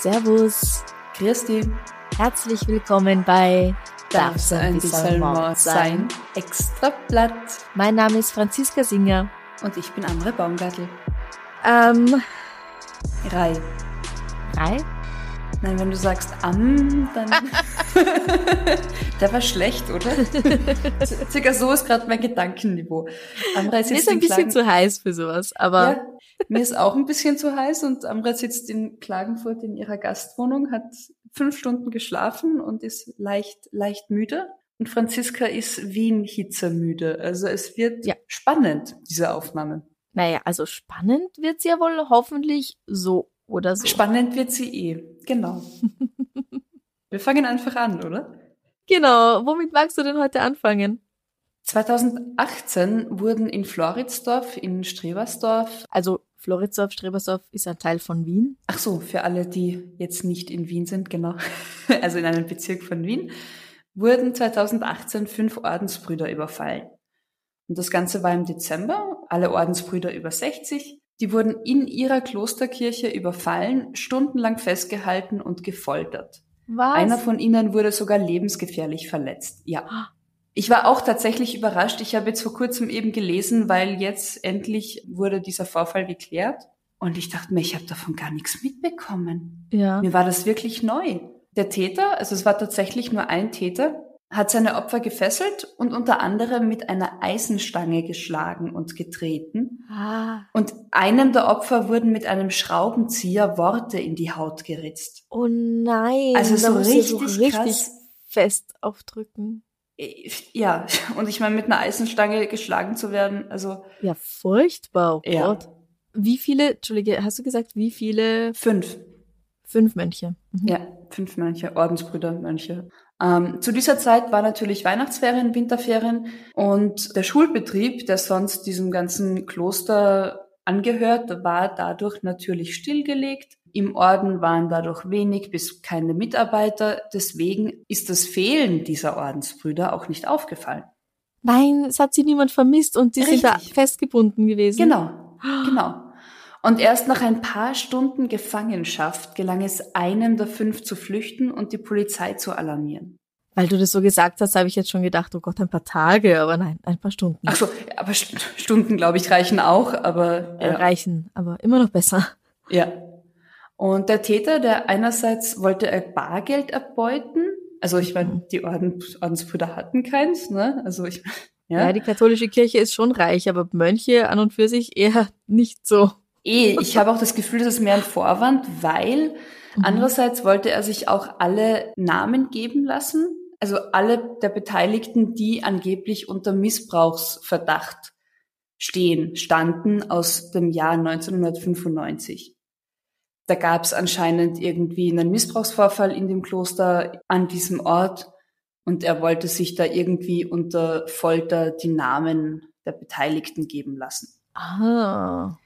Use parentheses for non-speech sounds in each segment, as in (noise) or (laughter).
Servus, Christi, herzlich willkommen bei darf's ein bisschen Mord sein? Extra Blatt. Mein Name ist Franziska Singer. Und ich bin Amre Baumgartel. Ähm, Rai. Rai? Nein, wenn du sagst am, dann. (laughs) Der war schlecht, oder? (laughs) Circa so ist gerade mein Gedankenniveau. Amre sitzt ist ein bisschen zu heiß für sowas, aber. Ja, mir ist auch ein bisschen zu heiß und Amre sitzt in Klagenfurt in ihrer Gastwohnung, hat fünf Stunden geschlafen und ist leicht, leicht müde. Und Franziska ist Wien hitzermüde. Also es wird ja. spannend, diese Aufnahme. Naja, also spannend wird sie ja wohl hoffentlich so oder so. Spannend wird sie eh, genau. (laughs) Wir fangen einfach an, oder? Genau. Womit magst du denn heute anfangen? 2018 wurden in Floridsdorf, in Strebersdorf. Also Floridsdorf, Strebersdorf ist ein Teil von Wien. Ach so, für alle, die jetzt nicht in Wien sind, genau. (laughs) Also in einem Bezirk von Wien, wurden 2018 fünf Ordensbrüder überfallen. Und das Ganze war im Dezember. Alle Ordensbrüder über 60 die wurden in ihrer Klosterkirche überfallen, stundenlang festgehalten und gefoltert. Was? Einer von ihnen wurde sogar lebensgefährlich verletzt. Ja. Ich war auch tatsächlich überrascht. Ich habe jetzt vor kurzem eben gelesen, weil jetzt endlich wurde dieser Vorfall geklärt. Und ich dachte mir, ich habe davon gar nichts mitbekommen. Ja. Mir war das wirklich neu. Der Täter, also es war tatsächlich nur ein Täter, hat seine Opfer gefesselt und unter anderem mit einer Eisenstange geschlagen und getreten. Ah. Und einem der Opfer wurden mit einem Schraubenzieher Worte in die Haut geritzt. Oh nein. Also so richtig, so richtig krass. fest aufdrücken. Ja, (laughs) und ich meine, mit einer Eisenstange geschlagen zu werden, also. Ja, furchtbar, oh ja. Gott. Wie viele, Entschuldige, hast du gesagt, wie viele? Fünf. Fünf Mönche. Mhm. Ja, fünf Mönche, Ordensbrüder, Mönche. Ähm, zu dieser Zeit war natürlich Weihnachtsferien, Winterferien und der Schulbetrieb, der sonst diesem ganzen Kloster angehört, war dadurch natürlich stillgelegt. Im Orden waren dadurch wenig bis keine Mitarbeiter. Deswegen ist das Fehlen dieser Ordensbrüder auch nicht aufgefallen. Nein, es hat sie niemand vermisst und die Richtig. sind da festgebunden gewesen. Genau, genau. Und erst nach ein paar Stunden Gefangenschaft gelang es einem der fünf zu flüchten und die Polizei zu alarmieren. Weil du das so gesagt hast, habe ich jetzt schon gedacht, oh Gott, ein paar Tage, aber nein, ein paar Stunden. Ach so, aber Stunden, glaube ich, reichen auch, aber ja. reichen, aber immer noch besser. Ja. Und der Täter, der einerseits wollte er Bargeld erbeuten, also ich meine, die Orden, Ordensbrüder hatten keins, ne? Also ich (laughs) ja. ja, die katholische Kirche ist schon reich, aber Mönche an und für sich eher nicht so. Eh, ich habe auch das Gefühl, das ist mehr ein Vorwand, weil mhm. andererseits wollte er sich auch alle Namen geben lassen, also alle der Beteiligten, die angeblich unter Missbrauchsverdacht stehen, standen aus dem Jahr 1995. Da gab es anscheinend irgendwie einen Missbrauchsvorfall in dem Kloster an diesem Ort und er wollte sich da irgendwie unter Folter die Namen der Beteiligten geben lassen. Ah.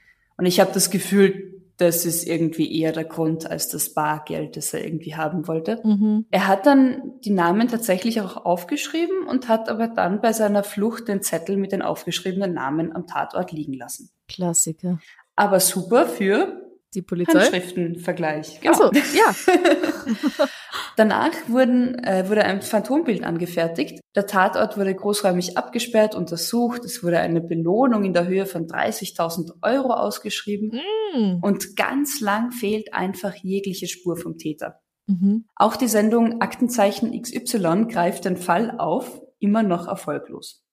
Und ich habe das Gefühl, das ist irgendwie eher der Grund als das Bargeld, das er irgendwie haben wollte. Mhm. Er hat dann die Namen tatsächlich auch aufgeschrieben und hat aber dann bei seiner Flucht den Zettel mit den aufgeschriebenen Namen am Tatort liegen lassen. Klassiker. Aber super für die Polizei? Handschriftenvergleich. Genau. Ach so, ja. (laughs) Danach wurden, äh, wurde ein Phantombild angefertigt. Der Tatort wurde großräumig abgesperrt, untersucht. Es wurde eine Belohnung in der Höhe von 30.000 Euro ausgeschrieben. Mm. Und ganz lang fehlt einfach jegliche Spur vom Täter. Mhm. Auch die Sendung Aktenzeichen XY greift den Fall auf, immer noch erfolglos.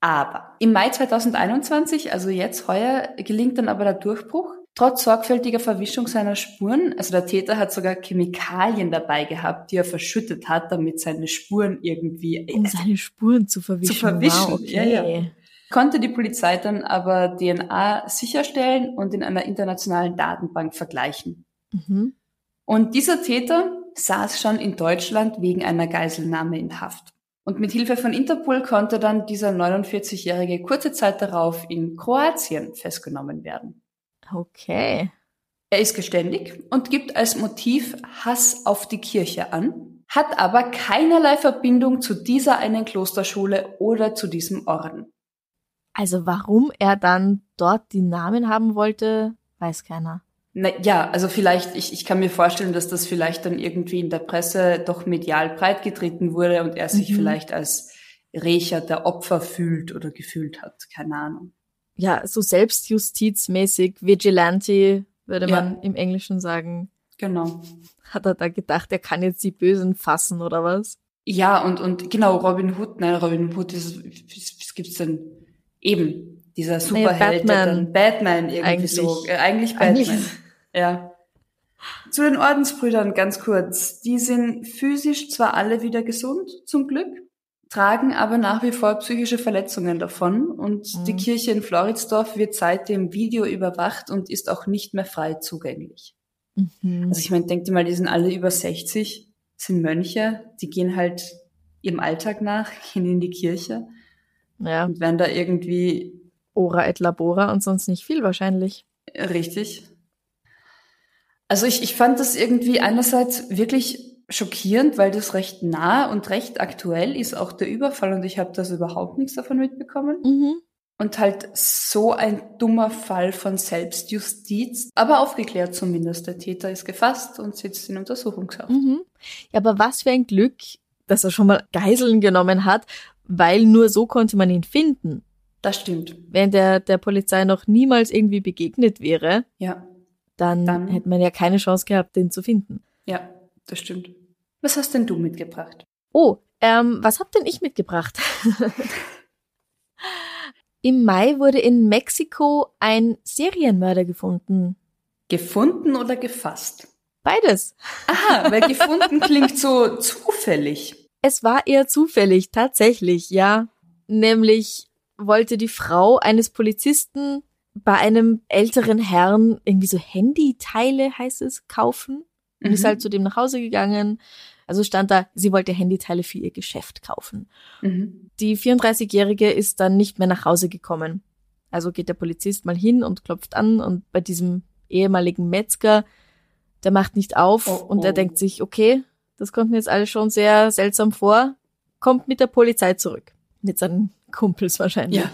Aber im Mai 2021, also jetzt heuer, gelingt dann aber der Durchbruch. Trotz sorgfältiger Verwischung seiner Spuren, also der Täter hat sogar Chemikalien dabei gehabt, die er verschüttet hat, damit seine Spuren irgendwie um seine Spuren zu verwischen. zu verwischen. Wow, okay. ja, ja. Konnte die Polizei dann aber DNA sicherstellen und in einer internationalen Datenbank vergleichen. Mhm. Und dieser Täter saß schon in Deutschland wegen einer Geiselnahme in Haft. Und mit Hilfe von Interpol konnte dann dieser 49-Jährige kurze Zeit darauf in Kroatien festgenommen werden. Okay. Er ist geständig und gibt als Motiv Hass auf die Kirche an, hat aber keinerlei Verbindung zu dieser einen Klosterschule oder zu diesem Orden. Also warum er dann dort die Namen haben wollte, weiß keiner. Na, ja, also vielleicht, ich, ich kann mir vorstellen, dass das vielleicht dann irgendwie in der Presse doch medial breitgetreten wurde und er sich Mhm. vielleicht als Rächer der Opfer fühlt oder gefühlt hat. Keine Ahnung. Ja, so selbstjustizmäßig, Vigilante, würde Ja. man im Englischen sagen. Genau. Hat er da gedacht, er kann jetzt die Bösen fassen oder was? Ja, und, und genau, Robin Hood, nein, Robin Hood ist, was, gibt's denn? Eben, dieser Superheld, der Batman. Batman irgendwie Eigentlich. so, äh, eigentlich Batman. Eigentlich- Ja. Zu den Ordensbrüdern ganz kurz. Die sind physisch zwar alle wieder gesund, zum Glück, tragen aber nach wie vor psychische Verletzungen davon und Mhm. die Kirche in Floridsdorf wird seitdem Video überwacht und ist auch nicht mehr frei zugänglich. Mhm. Also ich meine, denkt ihr mal, die sind alle über 60, sind Mönche, die gehen halt ihrem Alltag nach, (laughs) gehen in die Kirche Ja, und werden da irgendwie Ora et Labora und sonst nicht viel wahrscheinlich. Richtig. Also ich, ich fand das irgendwie einerseits wirklich schockierend, weil das recht nah und recht aktuell ist, auch der Überfall, und ich habe das überhaupt nichts davon mitbekommen. Mhm. Und halt so ein dummer Fall von Selbstjustiz, aber aufgeklärt zumindest. Der Täter ist gefasst und sitzt in Untersuchungshaft. Mhm. Ja, aber was für ein Glück, dass er schon mal Geiseln genommen hat, weil nur so konnte man ihn finden. Das stimmt. Wenn der der Polizei noch niemals irgendwie begegnet wäre, Ja, dann, Dann- hätte man ja keine Chance gehabt, den zu finden. ja, das stimmt. Was hast denn du mitgebracht? Oh, ähm, was hab denn ich mitgebracht? (laughs) Im Mai wurde in Mexiko ein Serienmörder gefunden. Gefunden oder gefasst? Beides. Aha, weil gefunden klingt so zufällig. Es war eher zufällig, tatsächlich, ja. Nämlich wollte die Frau eines Polizisten bei einem älteren Herrn irgendwie so Handyteile, heißt es, kaufen. Und ist Mhm. halt zu dem nach Hause gegangen. Also stand da, sie wollte Handyteile für ihr Geschäft kaufen. Mhm. Die 34-Jährige ist dann nicht mehr nach Hause gekommen. Also geht der Polizist mal hin und klopft an und bei diesem ehemaligen Metzger, der macht nicht auf Oh, und er oh. denkt sich, okay, das kommt mir jetzt alles schon sehr seltsam vor, kommt mit der Polizei zurück. Mit seinen Kumpels wahrscheinlich. Ja.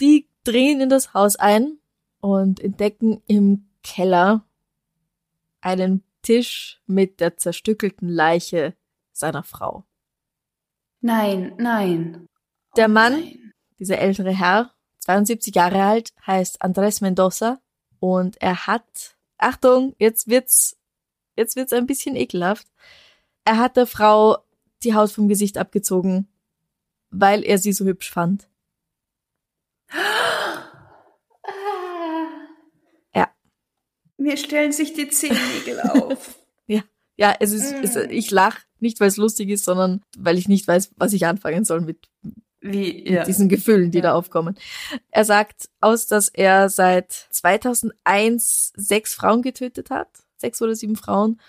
Die drehen in das Haus ein und entdecken im Keller einen Tisch mit der zerstückelten Leiche seiner Frau. nein, nein. Der Oh Mann nein. Dieser ältere Herr, 72 Jahre alt, heißt Andres Mendoza und er hat, Achtung, jetzt wird's, jetzt wird's ein bisschen ekelhaft. Er hat der Frau die Haut vom Gesicht abgezogen, weil er sie so hübsch fand. (gasps) Ah. Ja. Mir stellen sich die Zehennägel auf. (laughs) Ja, es ist, es, Mm. ich lach nicht, weil es lustig ist, sondern weil ich nicht weiß, was ich anfangen soll mit Wie, mit ja. diesen Gefühlen, die Ja. da aufkommen. Er sagt aus, dass er seit 2001 sechs Frauen getötet hat, sechs oder sieben Frauen,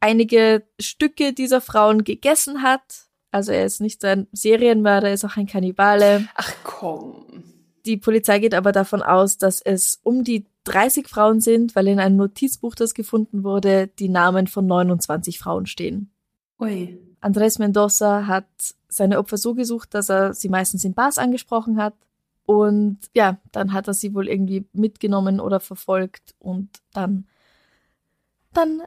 einige Stücke dieser Frauen gegessen hat. Also er ist nicht ein Serienmörder, er ist auch ein Kannibale. Ach komm. Die Polizei geht aber davon aus, dass es um die 30 Frauen sind, weil in einem Notizbuch, das gefunden wurde, die Namen von 29 Frauen stehen. Ui. Andres Mendoza hat seine Opfer so gesucht, dass er sie meistens in Bars angesprochen hat. Und ja, dann hat er sie wohl irgendwie mitgenommen oder verfolgt und dann, dann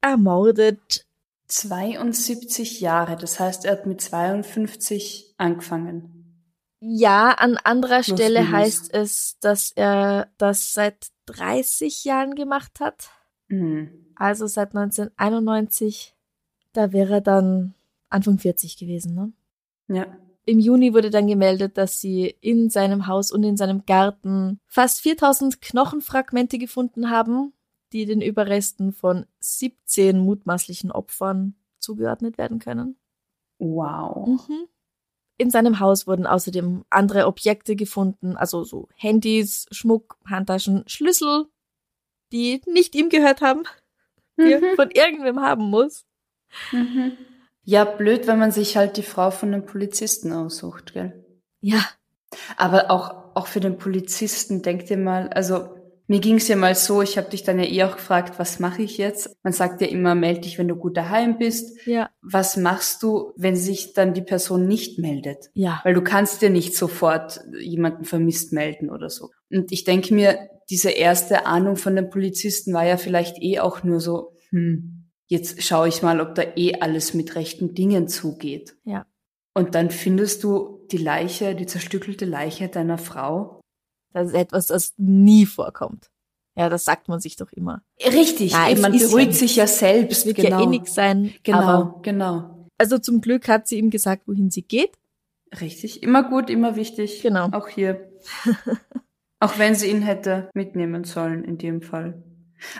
ermordet. 72 Jahre, das heißt, er hat mit 52 angefangen. Ja, an anderer Plus, Stelle minus. heißt es, dass er das seit 30 Jahren gemacht hat. Hm. Also seit 1991. Da wäre er dann Anfang 40 gewesen, ne? Ja. Im Juni wurde dann gemeldet, dass sie in seinem Haus und in seinem Garten fast 4000 Knochenfragmente gefunden haben, die den Überresten von 17 mutmaßlichen Opfern zugeordnet werden können. Wow. Mhm. In seinem Haus wurden außerdem andere Objekte gefunden, also so Handys, Schmuck, Handtaschen, Schlüssel, die nicht ihm gehört haben, (laughs) die er Mhm. von irgendwem haben muss. Mhm. Ja, blöd, wenn man sich halt die Frau von einem Polizisten aussucht, gell? Ja, Aber auch, auch für den Polizisten, denk dir mal, also mir ging's ja mal so, ich habe dich dann ja eh auch gefragt, was mache ich jetzt? Man sagt ja immer, meld dich, wenn du gut daheim bist. ja, Was machst du, wenn sich dann die Person nicht meldet? ja. Weil du kannst dir nicht sofort jemanden vermisst melden oder so. Und ich denke mir, diese erste Ahnung von den Polizisten war ja vielleicht eh auch nur so, hm, jetzt schaue ich mal, ob da eh alles mit rechten Dingen zugeht. Ja. Und dann findest du die Leiche, die zerstückelte Leiche deiner Frau. Das ist etwas, das nie vorkommt. Ja, das sagt man sich doch immer. Richtig, Ja, man ja beruhigt nichts. sich ja selbst. Wird genau. ja eh nix sein. Genau, genau. also zum Glück hat sie ihm gesagt, wohin sie geht. Richtig. Immer gut, immer wichtig. Genau. Auch hier. (laughs) Auch wenn sie ihn hätte mitnehmen sollen in dem Fall.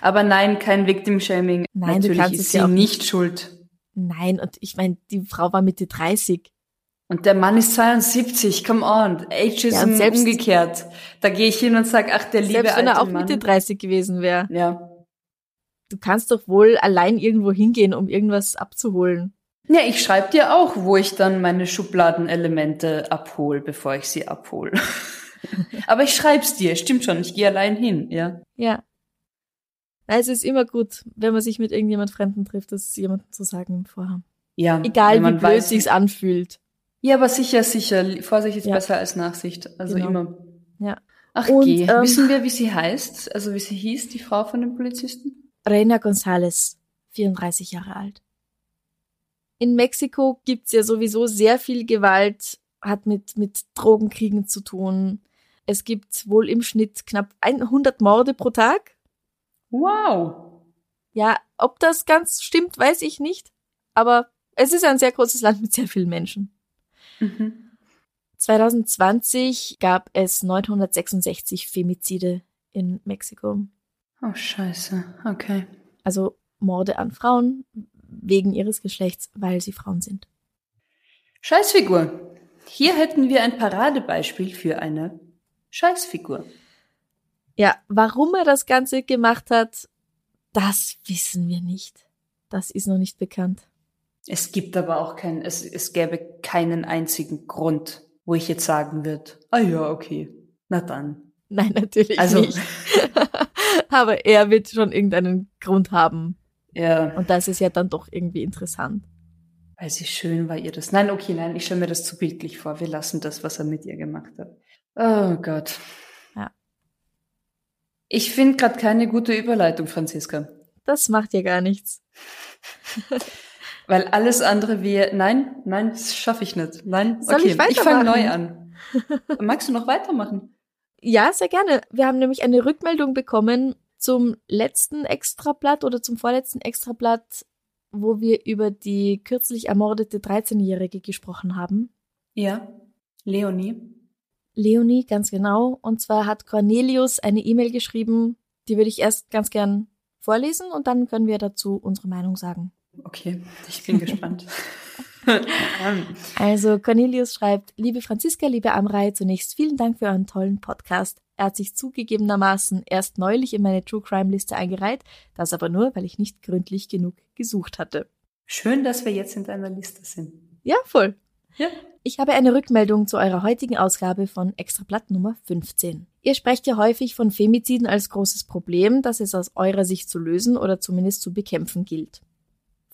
Aber nein, kein Victim-Shaming. Nein, du Natürlich kannst ist es sie ja nicht schuld. Nein, und ich meine, die Frau war Mitte 30. Und der Mann ist 72, come on. Ageism Ja, und selbst- umgekehrt. Da gehe ich hin und sag, ach, der liebe Selbst wenn er auch Mann. Mitte 30 gewesen wäre. Ja. Du kannst doch wohl allein irgendwo hingehen, um irgendwas abzuholen. Ja, ich schreibe dir auch, wo ich dann meine Schubladenelemente abhol, bevor ich sie abhol. (laughs) Aber ich schreib's dir, stimmt schon, ich gehe allein hin, ja. Ja. Na, Es ist immer gut, wenn man sich mit irgendjemand Fremden trifft, das jemandem zu sagen vorher. Ja. Egal wie blöd weiß- sich's anfühlt. Ja, aber sicher, sicher. Vorsicht ist Ja. besser als Nachsicht. Also Genau. immer. Ja. Ach Und, geh. ähm, Wissen wir, wie sie heißt? Also wie sie hieß, die Frau von dem Polizisten? Reina González, 34 Jahre alt. In Mexiko gibt's ja sowieso sehr viel Gewalt, hat mit, mit Drogenkriegen zu tun. Es gibt wohl im Schnitt knapp 100 Morde pro Tag. Wow. Ja, ob das ganz stimmt, weiß ich nicht. Aber es ist ein sehr großes Land mit sehr vielen Menschen. Mhm. 2020 gab es 966 Femizide in Mexiko. Oh, scheiße. Okay. Also Morde an Frauen wegen ihres Geschlechts, weil sie Frauen sind. Scheißfigur. Hier hätten wir ein Paradebeispiel für eine Scheißfigur. Ja, warum er das Ganze gemacht hat, das wissen wir nicht. Das ist noch nicht bekannt. Es gibt aber auch keinen, es, es gäbe keinen einzigen Grund, wo ich jetzt sagen würde, ah ja, okay, na dann. Nein, natürlich Also- nicht. (laughs) Aber er wird schon irgendeinen Grund haben. Ja, Und das ist ja dann doch irgendwie interessant. weil sie schön war ihr das. Nein, okay, nein, ich stelle mir das zu bildlich vor. Wir lassen das, was er mit ihr gemacht hat. Oh Gott. Ja. Ich finde gerade keine gute Überleitung, Franziska. Das macht ja gar nichts. (laughs) Weil alles andere wie, nein, nein, das schaffe ich nicht. Nein, Soll okay, ich ich fange neu an. (laughs) Magst du noch weitermachen? Ja, sehr gerne. Wir haben nämlich eine Rückmeldung bekommen zum letzten Extrablatt oder zum vorletzten Extrablatt, wo wir über die kürzlich ermordete 13-Jährige gesprochen haben. Ja, Leonie. Leonie, ganz genau. Und zwar hat Cornelius eine E-Mail geschrieben, die würde ich erst ganz gern vorlesen und dann können wir dazu unsere Meinung sagen. Okay, ich bin gespannt. (laughs) Also Cornelius schreibt, liebe Franziska, liebe Amrei, zunächst vielen Dank für euren tollen Podcast. Er hat sich zugegebenermaßen erst neulich in meine True Crime Liste eingereiht, das aber nur, weil ich nicht gründlich genug gesucht hatte. Schön, dass wir jetzt in deiner Liste sind. Ja, voll. Ja. Ich habe eine Rückmeldung zu eurer heutigen Ausgabe von Extrablatt Nummer 15. Ihr sprecht ja häufig von Femiziden als großes Problem, das es aus eurer Sicht zu lösen oder zumindest zu bekämpfen gilt.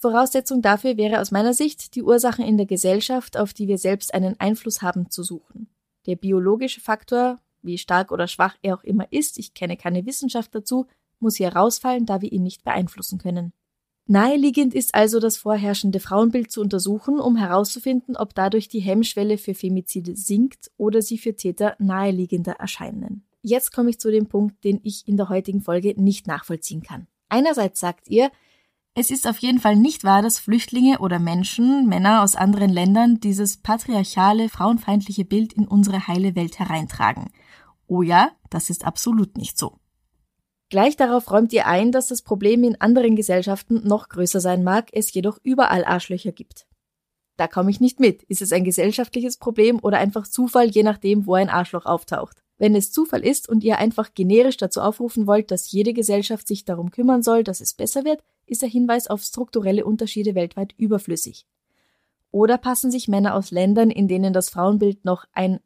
Voraussetzung dafür wäre aus meiner Sicht, die Ursachen in der Gesellschaft, auf die wir selbst einen Einfluss haben, zu suchen. Der biologische Faktor, wie stark oder schwach er auch immer ist, ich kenne keine Wissenschaft dazu, muss hier rausfallen, da wir ihn nicht beeinflussen können. Naheliegend ist also das vorherrschende Frauenbild zu untersuchen, um herauszufinden, ob dadurch die Hemmschwelle für Femizide sinkt oder sie für Täter naheliegender erscheinen. Jetzt komme ich zu dem Punkt, den ich in der heutigen Folge nicht nachvollziehen kann. Einerseits sagt ihr, Es ist auf jeden Fall nicht wahr, dass Flüchtlinge oder Menschen, Männer aus anderen Ländern dieses patriarchale, frauenfeindliche Bild in unsere heile Welt hereintragen. Oh ja, das ist absolut nicht so. Gleich darauf räumt ihr ein, dass das Problem in anderen Gesellschaften noch größer sein mag, es jedoch überall Arschlöcher gibt. Da komme ich nicht mit. Ist es ein gesellschaftliches Problem oder einfach Zufall, je nachdem, wo ein Arschloch auftaucht? Wenn es Zufall ist und ihr einfach generisch dazu aufrufen wollt, dass jede Gesellschaft sich darum kümmern soll, dass es besser wird, ist der Hinweis auf strukturelle Unterschiede weltweit überflüssig. Oder passen sich Männer aus Ländern, in denen das Frauenbild noch ein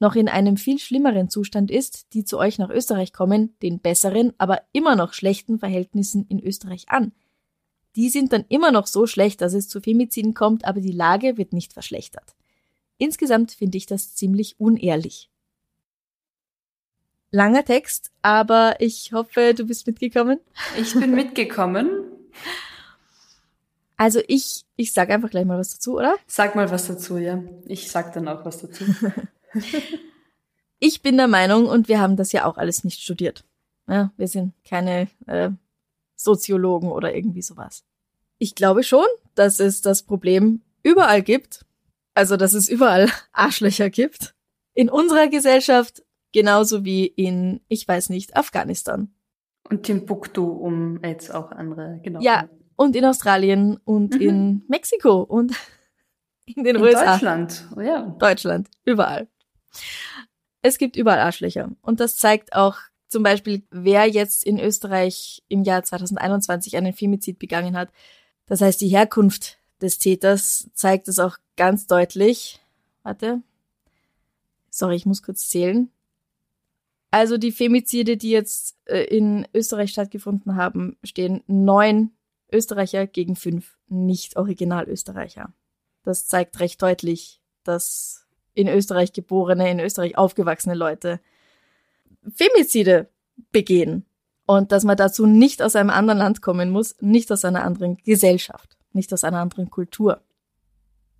noch in einem viel schlimmeren Zustand ist, die zu euch nach Österreich kommen, den besseren, aber immer noch schlechten Verhältnissen in Österreich an. Die sind dann immer noch so schlecht, dass es zu Femiziden kommt, aber die Lage wird nicht verschlechtert. Insgesamt finde ich das ziemlich unehrlich. Langer Text, aber ich hoffe, du bist mitgekommen. Ich bin mitgekommen. (laughs) Also ich, ich sag einfach gleich mal was dazu, oder? Sag mal was dazu, ja. Ich sag dann auch was dazu. (laughs) ich bin der Meinung, und wir haben das ja auch alles nicht studiert. Ja, wir sind keine äh, Soziologen oder irgendwie sowas. Ich glaube schon, dass es das Problem überall gibt. Also, dass es überall (laughs) Arschlöcher gibt. In unserer Gesellschaft Genauso wie in, ich weiß nicht, Afghanistan. Und Timbuktu, um jetzt auch andere, genau. Ja, und in Australien und mhm. in Mexiko und (laughs) in den in USA. Deutschland, oh ja. Deutschland, überall. Es gibt überall Arschlöcher. Und das zeigt auch zum Beispiel, wer jetzt in Österreich im Jahr 2021 einen Femizid begangen hat. Das heißt, die Herkunft des Täters zeigt es auch ganz deutlich. Warte. Sorry, ich muss kurz zählen. Also die Femizide, die jetzt äh, in Österreich stattgefunden haben, stehen neun Österreicher gegen fünf Nicht-Original-Österreicher. Das zeigt recht deutlich, dass in Österreich geborene, in Österreich aufgewachsene Leute Femizide begehen. Und dass man dazu nicht aus einem anderen Land kommen muss, nicht aus einer anderen Gesellschaft, nicht aus einer anderen Kultur.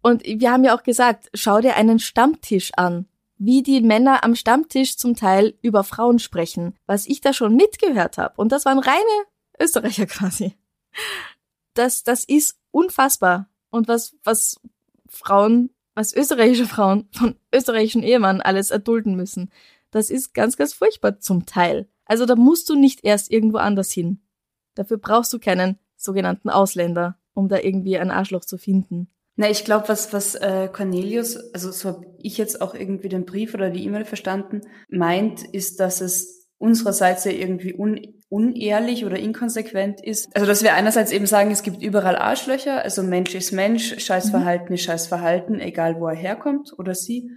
Und wir haben ja auch gesagt, schau dir einen Stammtisch an wie die Männer am Stammtisch zum Teil über Frauen sprechen, was ich da schon mitgehört habe. Und das waren reine Österreicher quasi. Das, das ist unfassbar. Und was, was Frauen, was österreichische Frauen von österreichischen Ehemann alles erdulden müssen, das ist ganz, ganz furchtbar zum Teil. Also da musst du nicht erst irgendwo anders hin. Dafür brauchst du keinen sogenannten Ausländer, um da irgendwie ein Arschloch zu finden. Na, ich glaube, was, was äh, Cornelius, also so habe ich jetzt auch irgendwie den Brief oder die E-Mail verstanden, meint, ist, dass es unsererseits ja irgendwie un, unehrlich oder inkonsequent ist. Also dass wir einerseits eben sagen, es gibt überall Arschlöcher, also Mensch ist Mensch, Scheißverhalten mhm. ist Scheißverhalten, egal wo er herkommt oder sie.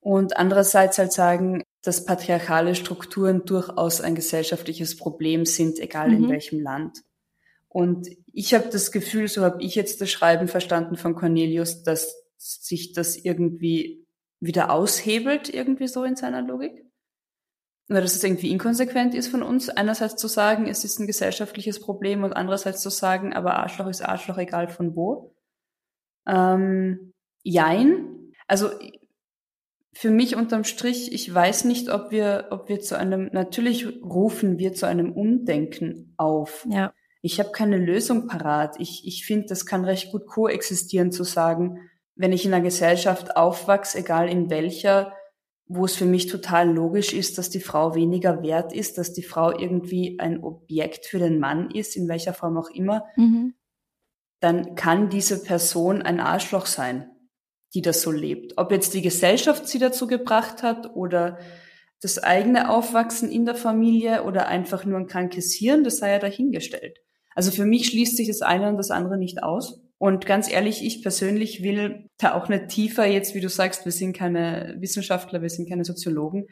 Und andererseits halt sagen, dass patriarchale Strukturen durchaus ein gesellschaftliches Problem sind, egal mhm. in welchem Land. Und ich habe das Gefühl, so habe ich jetzt das Schreiben verstanden von Cornelius, dass sich das irgendwie wieder aushebelt, irgendwie so in seiner Logik. Oder dass es irgendwie inkonsequent ist von uns, einerseits zu sagen, es ist ein gesellschaftliches Problem und andererseits zu sagen, aber Arschloch ist Arschloch, egal von wo. Ähm, jein. Also für mich unterm Strich, ich weiß nicht, ob wir, ob wir zu einem, natürlich rufen wir zu einem Umdenken auf. Ja ich habe keine Lösung parat. Ich, ich finde, das kann recht gut koexistieren zu sagen, wenn ich in einer Gesellschaft aufwachse, egal in welcher, wo es für mich total logisch ist, dass die Frau weniger wert ist, dass die Frau irgendwie ein Objekt für den Mann ist, in welcher Form auch immer, mhm. dann kann diese Person ein Arschloch sein, die das so lebt. Ob jetzt die Gesellschaft sie dazu gebracht hat oder das eigene Aufwachsen in der Familie oder einfach nur ein krankes Hirn, das sei ja dahingestellt. Also für mich schließt sich das eine und das andere nicht aus. Und ganz ehrlich, ich persönlich will da auch nicht tiefer jetzt, wie du sagst, wir sind keine Wissenschaftler, wir sind keine Soziologen,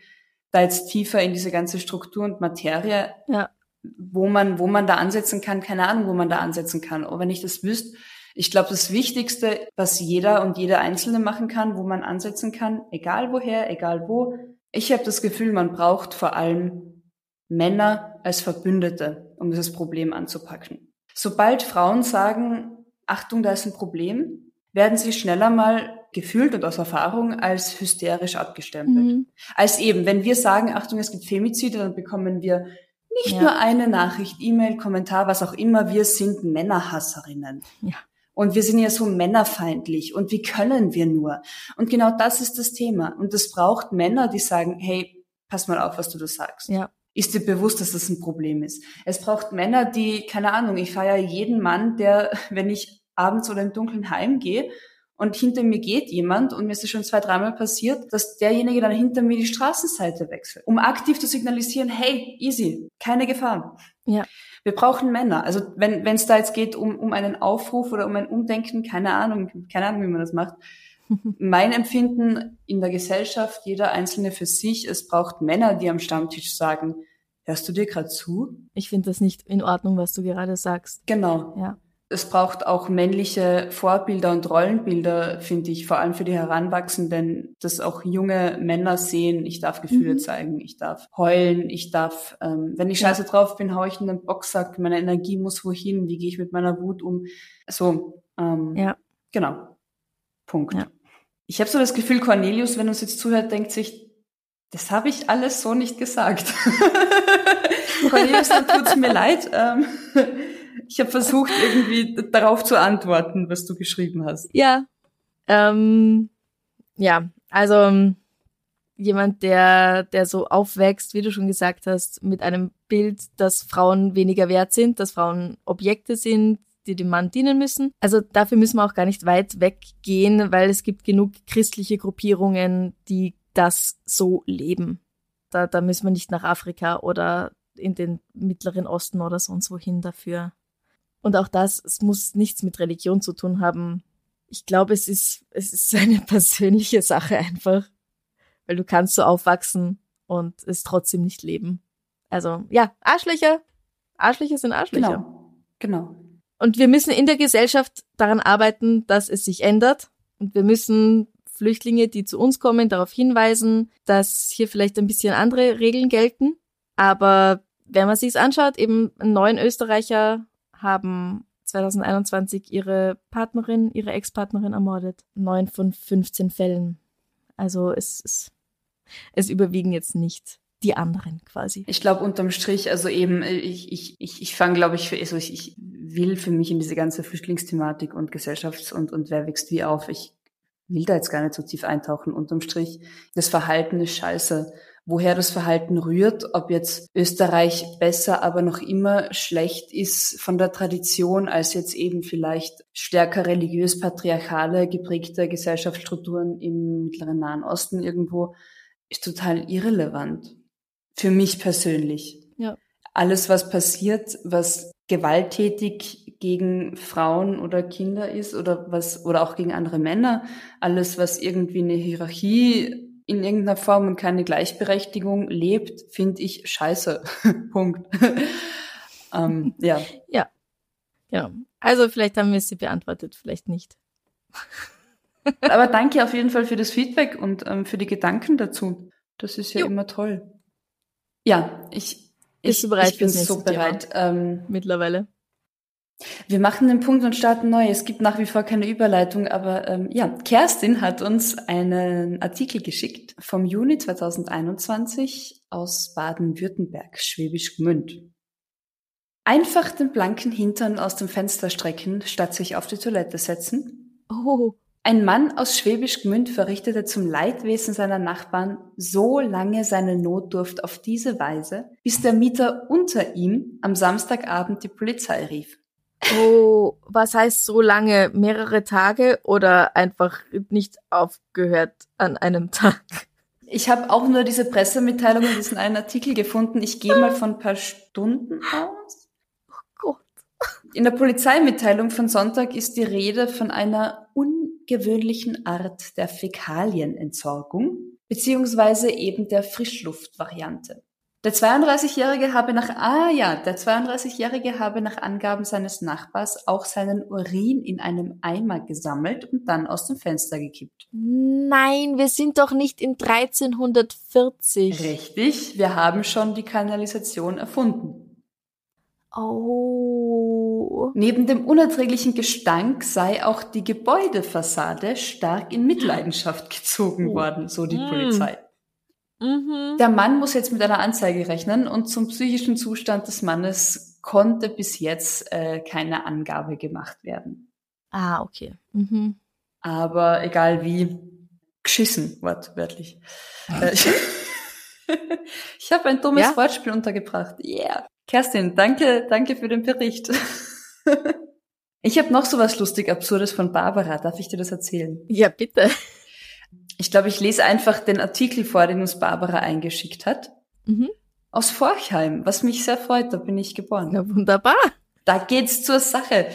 da jetzt tiefer in diese ganze Struktur und Materie, ja. wo man, wo man da ansetzen kann, keine Ahnung, wo man da ansetzen kann. Aber wenn ich das wüsste, ich glaube, das Wichtigste, was jeder und jeder Einzelne machen kann, wo man ansetzen kann, egal woher, egal wo, ich habe das Gefühl, man braucht vor allem Männer als Verbündete um dieses Problem anzupacken. Sobald Frauen sagen, Achtung, da ist ein Problem, werden sie schneller mal gefühlt und aus Erfahrung als hysterisch abgestempelt. Mhm. Als eben, wenn wir sagen, Achtung, es gibt Femizide, dann bekommen wir Nicht Ja. nur eine Nachricht, E-Mail, Kommentar, was auch immer. Wir sind Männerhasserinnen. Ja. Und wir sind ja so männerfeindlich. Und wie können wir nur? Und genau das ist das Thema. Und es braucht Männer, die sagen, hey, pass mal auf, was du da sagst. Ja. Ist dir bewusst, dass das ein Problem ist? Es braucht Männer, die, keine Ahnung, ich feiere jeden Mann, der, (laughs) wenn ich abends oder im Dunkeln heimgehe und hinter mir geht jemand und mir ist es schon zwei, dreimal passiert, dass derjenige dann hinter mir die Straßenseite wechselt, um aktiv zu signalisieren, hey, easy, keine Gefahr. Ja. Wir brauchen Männer. Also wenn wenn es da jetzt geht um, um einen Aufruf oder um ein Umdenken, keine Ahnung, keine Ahnung, wie man das macht. Mein Empfinden in der Gesellschaft, jeder Einzelne für sich, es braucht Männer, die am Stammtisch sagen, hörst du dir gerade zu? Ich finde das nicht in Ordnung, was du gerade sagst. Genau. Ja. Es braucht auch männliche Vorbilder und Rollenbilder, finde ich, vor allem für die Heranwachsenden, dass auch junge Männer sehen, ich darf Gefühle Mhm. zeigen, ich darf heulen, ich darf, ähm, wenn ich Ja. scheiße drauf bin, hau ich in den Boxsack, meine Energie muss wohin, wie gehe ich mit meiner Wut um? So, ähm, Ja. genau. Punkt. Ja. Ich habe so das Gefühl, Cornelius, wenn uns jetzt zuhört, denkt sich, das habe ich alles so nicht gesagt. (laughs) Cornelius, dann tut's mir leid. Ähm, ich habe versucht, irgendwie darauf zu antworten, was du geschrieben hast. Ja. Ähm, ja, also ähm, jemand, der, der so aufwächst, wie du schon gesagt hast, mit einem Bild, dass Frauen weniger wert sind, dass Frauen Objekte sind, die dem Mann dienen müssen. Also dafür müssen wir auch gar nicht weit weggehen, weil es gibt genug christliche Gruppierungen, die das so leben. Da, da müssen wir nicht nach Afrika oder in den Mittleren Osten oder sonst wohin dafür. Und auch das, es muss nichts mit Religion zu tun haben. Ich glaube, es ist, es ist (laughs) eine persönliche Sache einfach. Weil du kannst so aufwachsen und es trotzdem nicht leben. Also, ja, Arschlöcher. Arschlöcher sind Arschlöcher. Genau. Genau. Und wir müssen in der Gesellschaft daran arbeiten, dass es sich ändert. Und wir müssen Flüchtlinge, die zu uns kommen, darauf hinweisen, dass hier vielleicht ein bisschen andere Regeln gelten. Aber wenn man sich's anschaut, eben neun Österreicher haben 2021 ihre Partnerin, ihre Ex-Partnerin ermordet. Neun von 15 Fällen. Also es, es, es überwiegen jetzt nicht die anderen quasi. Ich glaube unterm Strich, also eben, ich, ich, ich, ich fange, glaube ich, für, also ich, ich will für mich in diese ganze Flüchtlingsthematik und Gesellschafts- und, und wer wächst wie auf. Ich will da jetzt gar nicht so tief eintauchen. Unterm Strich, das Verhalten ist scheiße. Woher das Verhalten rührt, ob jetzt Österreich besser, aber noch immer schlecht ist von der Tradition als jetzt eben vielleicht stärker religiös-patriarchale geprägte Gesellschaftsstrukturen im Mittleren Nahen Osten irgendwo, ist total irrelevant. Für mich persönlich. Ja. Alles, was passiert, was gewalttätig gegen Frauen oder Kinder ist oder was, oder auch gegen andere Männer, alles, was irgendwie eine Hierarchie in irgendeiner Form und keine Gleichberechtigung lebt, finde ich scheiße. (laughs) Punkt. (laughs) ähm, ja. Genau. Also vielleicht haben wir sie beantwortet, vielleicht nicht. Aber danke auf jeden Fall für das Feedback und ähm, für die Gedanken dazu. Das ist ja Jo. immer toll. Ja, ich, Bist ich, du bereit ich bin so bereit. Ähm, Mittlerweile. Wir machen den Punkt und starten neu. Es gibt nach wie vor keine Überleitung, aber ähm, ja, Kerstin hat uns einen Artikel geschickt vom Juni 2021 aus Baden-Württemberg, Schwäbisch Gmünd. Einfach den blanken Hintern aus dem Fenster strecken, statt sich auf die Toilette setzen. Oh, Ein Mann aus Schwäbisch Gmünd verrichtete zum Leidwesen seiner Nachbarn so lange seine Notdurft auf diese Weise, bis der Mieter unter ihm am Samstagabend die Polizei rief. oh, was heißt so lange? Mehrere Tage oder einfach nicht aufgehört an einem Tag? Ich habe auch nur diese Pressemitteilung in diesem einen Artikel gefunden. Ich gehe mal von ein paar Stunden aus. Gott. In der Polizeimitteilung von Sonntag ist die Rede von einer ungewöhnlichen Art der Fäkalienentsorgung, beziehungsweise eben der Frischluftvariante. Der 32-Jährige habe nach, ah ja, der 32-Jährige habe nach Angaben seines Nachbars auch seinen Urin in einem Eimer gesammelt und dann aus dem Fenster gekippt. Nein, wir sind doch nicht in 1340. Richtig, wir haben schon die Kanalisation erfunden. Oh. Neben dem unerträglichen Gestank sei auch die Gebäudefassade stark in Mitleidenschaft gezogen Oh. worden, so die Mm. Polizei. Mhm. Der Mann muss jetzt mit einer Anzeige rechnen und zum psychischen Zustand des Mannes konnte bis jetzt äh, keine Angabe gemacht werden. Ah, okay. Mhm. Aber egal wie, geschissen, wortwörtlich. Äh, ich (laughs) ich habe ein dummes Ja? Wortspiel untergebracht. Yeah. Kerstin, danke, danke für den Bericht. (laughs) Ich habe noch so was lustig Absurdes von Barbara. Darf ich dir das erzählen? Ja, bitte. Ich glaube, ich lese einfach den Artikel vor, den uns Barbara eingeschickt hat. Mhm. Aus Forchheim, was mich sehr freut, da bin ich geboren. Na, wunderbar. Da geht's zur Sache. Äh,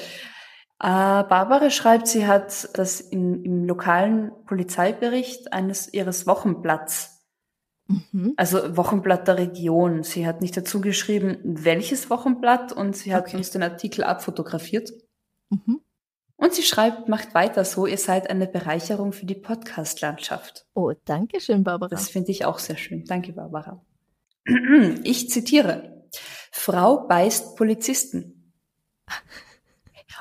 Barbara schreibt, sie hat das in, im lokalen Polizeibericht eines ihres Wochenblatts, Mhm. also Wochenblatt der Region. Sie hat nicht dazu geschrieben, welches Wochenblatt und sie hat Okay. uns den Artikel abfotografiert. Mhm. Und sie schreibt, macht weiter so, ihr seid eine Bereicherung für die Podcast-Landschaft. Oh, danke schön, Barbara. Das finde ich auch sehr schön. Danke, Barbara. (clears throat) Ich zitiere. Frau beißt Polizisten.